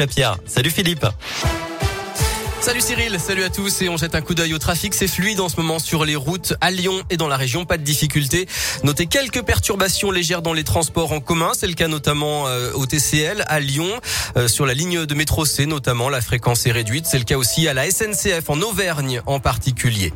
La Pierre. Salut Philippe. Salut Cyril, salut à tous et on jette un coup d'œil au trafic. C'est fluide en ce moment sur les routes à Lyon et dans la région, pas de difficultés. Notez quelques perturbations légères dans les transports en commun. C'est le cas notamment euh, au TCL à Lyon, euh, sur la ligne de métro C notamment. La fréquence est réduite. C'est le cas aussi à la SNCF en Auvergne en particulier.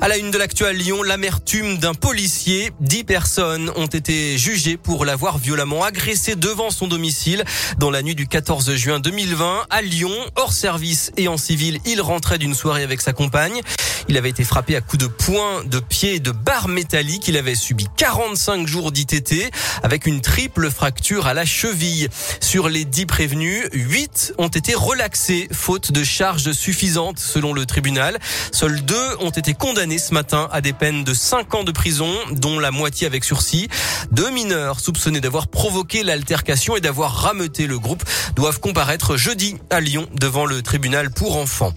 À la une de l'actu à Lyon, l'amertume d'un policier. Dix personnes ont été jugées pour l'avoir violemment agressé devant son domicile dans la nuit du 14 juin 2020 à Lyon, hors service et en civil il rentrait d'une soirée avec sa compagne. Il avait été frappé à coups de poing, de pied et de barres métalliques. Il avait subi 45 jours d'ITT avec une triple fracture à la cheville. Sur les 10 prévenus, 8 ont été relaxés faute de charges suffisantes selon le tribunal. Seuls deux ont été condamnés ce matin à des peines de 5 ans de prison, dont la moitié avec sursis. Deux mineurs soupçonnés d'avoir provoqué l'altercation et d'avoir rameuté le groupe doivent comparaître jeudi à Lyon devant le tribunal pour enfants.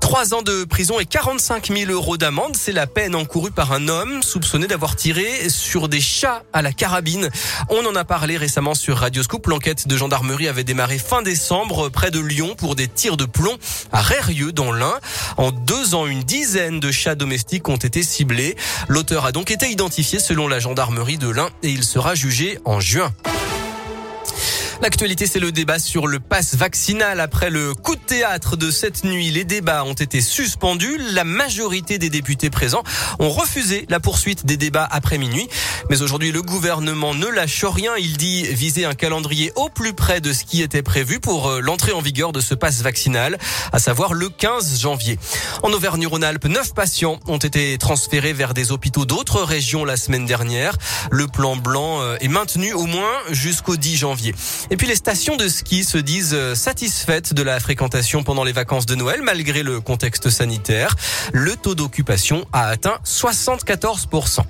Trois ans de prison et 45 000 euros d'amende, c'est la peine encourue par un homme soupçonné d'avoir tiré sur des chats à la carabine. On en a parlé récemment sur Radio Scoop. L'enquête de gendarmerie avait démarré fin décembre près de Lyon pour des tirs de plomb à Rérieux dans l'Ain. En deux ans, une dizaine de chats domestiques ont été ciblés. L'auteur a donc été identifié selon la gendarmerie de l'Ain et il sera jugé en juin. L'actualité, c'est le débat sur le pass vaccinal. Après le coup de théâtre de cette nuit, les débats ont été suspendus. La majorité des députés présents ont refusé la poursuite des débats après minuit. Mais aujourd'hui, le gouvernement ne lâche rien. Il dit viser un calendrier au plus près de ce qui était prévu pour euh, l'entrée en vigueur de ce pass vaccinal, à savoir le 15 janvier. En Auvergne-Rhône-Alpes, neuf patients ont été transférés vers des hôpitaux d'autres régions la semaine dernière. Le plan blanc euh, est maintenu au moins jusqu'au 10 janvier. Et puis les stations de ski se disent euh, satisfaites de la fréquentation pendant les vacances de Noël malgré le contexte sanitaire. Le taux d'occupation a atteint 74%.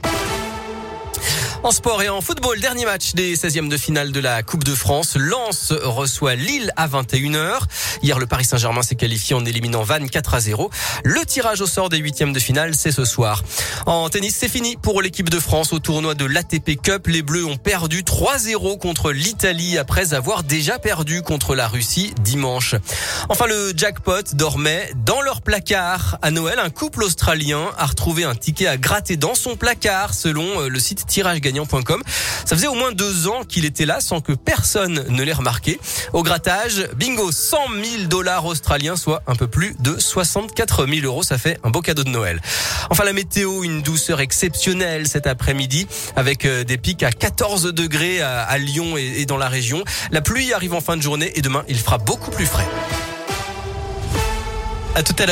En sport et en football, dernier match des 16e de finale de la Coupe de France. Lens reçoit Lille à 21h. Hier, le Paris Saint-Germain s'est qualifié en éliminant Vannes 4 à 0. Le tirage au sort des huitièmes de finale, c'est ce soir. En tennis, c'est fini pour l'équipe de France au tournoi de l'ATP Cup. Les Bleus ont perdu 3-0 contre l'Italie après avoir déjà perdu contre la Russie dimanche. Enfin, le jackpot dormait dans leur placard. À Noël, un couple australien a retrouvé un ticket à gratter dans son placard selon euh, le site tirage gagnant ça faisait au moins deux ans qu'il était là sans que personne ne l'ait remarqué. Au grattage, bingo, 100 000 dollars australiens, soit un peu plus de 64 000 euros. Ça fait un beau cadeau de Noël. Enfin, la météo, une douceur exceptionnelle cet après-midi avec euh, des pics à 14 degrés à Lyon et dans la région. La pluie arrive en fin de journée et demain, il fera beaucoup plus frais. À tout à l'heure.